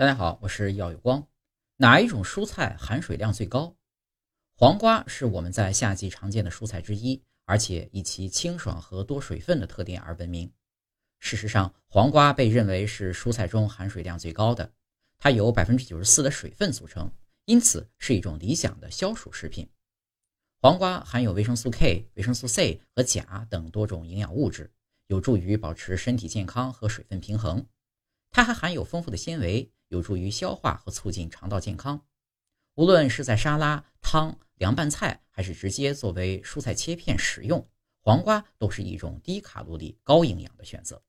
大家好，我是耀有光。哪一种蔬菜含水量最高？黄瓜是我们在夏季常见的蔬菜之一，而且以其清爽和多水分的特点而闻名。事实上，黄瓜被认为是蔬菜中含水量最高的，它由百分之九十四的水分组成，因此是一种理想的消暑食品。黄瓜含有维生素 K、维生素 C 和钾等多种营养物质，有助于保持身体健康和水分平衡。它还含有丰富的纤维。有助于消化和促进肠道健康。无论是在沙拉、汤、凉拌菜，还是直接作为蔬菜切片食用，黄瓜都是一种低卡路里、高营养的选择。